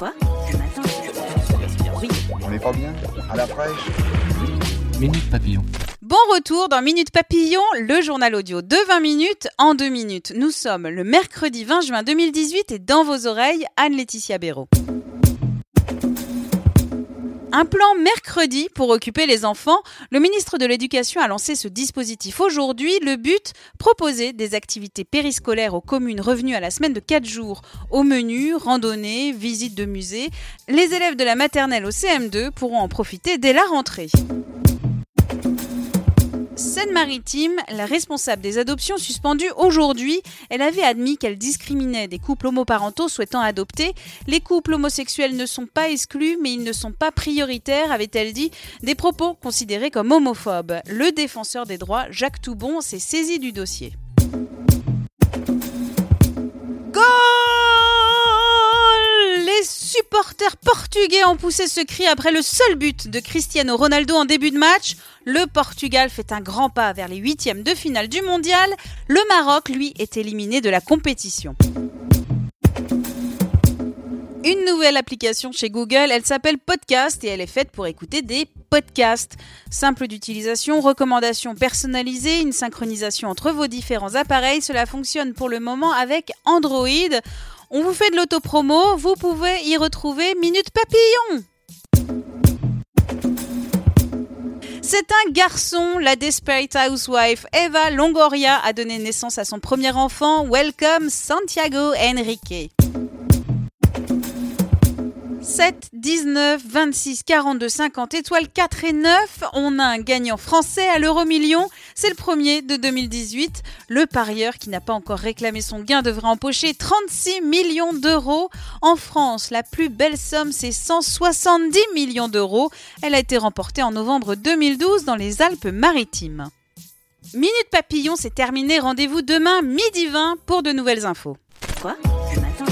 Quoi Ce matin Oui. On n'est pas bien À la fraîche Minute Papillon. Bon retour dans Minute Papillon, le journal audio de 20 minutes en 2 minutes. Nous sommes le mercredi 20 juin 2018 et dans vos oreilles, Anne-Laetitia Béraud. Un plan mercredi pour occuper les enfants. Le ministre de l'Éducation a lancé ce dispositif aujourd'hui. Le but, proposer des activités périscolaires aux communes revenues à la semaine de 4 jours. Au menu, randonnée, visite de musée. Les élèves de la maternelle au CM2 pourront en profiter dès la rentrée. Seine-Maritime, la responsable des adoptions suspendue aujourd'hui, elle avait admis qu'elle discriminait des couples homoparentaux souhaitant adopter. Les couples homosexuels ne sont pas exclus, mais ils ne sont pas prioritaires, avait-elle dit, des propos considérés comme homophobes. Le défenseur des droits, Jacques Toubon, s'est saisi du dossier. Supporters portugais ont poussé ce cri après le seul but de Cristiano Ronaldo en début de match. Le Portugal fait un grand pas vers les huitièmes de finale du mondial. Le Maroc, lui, est éliminé de la compétition. Une nouvelle application chez Google, elle s'appelle Podcast et elle est faite pour écouter des podcasts. Simple d'utilisation, recommandations personnalisées, une synchronisation entre vos différents appareils, cela fonctionne pour le moment avec Android. On vous fait de l'autopromo, vous pouvez y retrouver Minute Papillon. C'est un garçon, la Desperate Housewife Eva Longoria a donné naissance à son premier enfant. Welcome Santiago Enrique. 7, 19, 26, 42, 50, étoiles 4 et 9. On a un gagnant français à l'euro million. C'est le premier de 2018. Le parieur qui n'a pas encore réclamé son gain devrait empocher 36 millions d'euros. En France, la plus belle somme, c'est 170 millions d'euros. Elle a été remportée en novembre 2012 dans les Alpes-Maritimes. Minute Papillon, c'est terminé. Rendez-vous demain midi 20 pour de nouvelles infos. Quoi? Matin?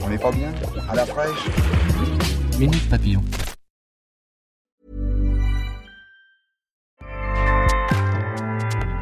On n'est pas bien? À la fraîche? Minute Papillon.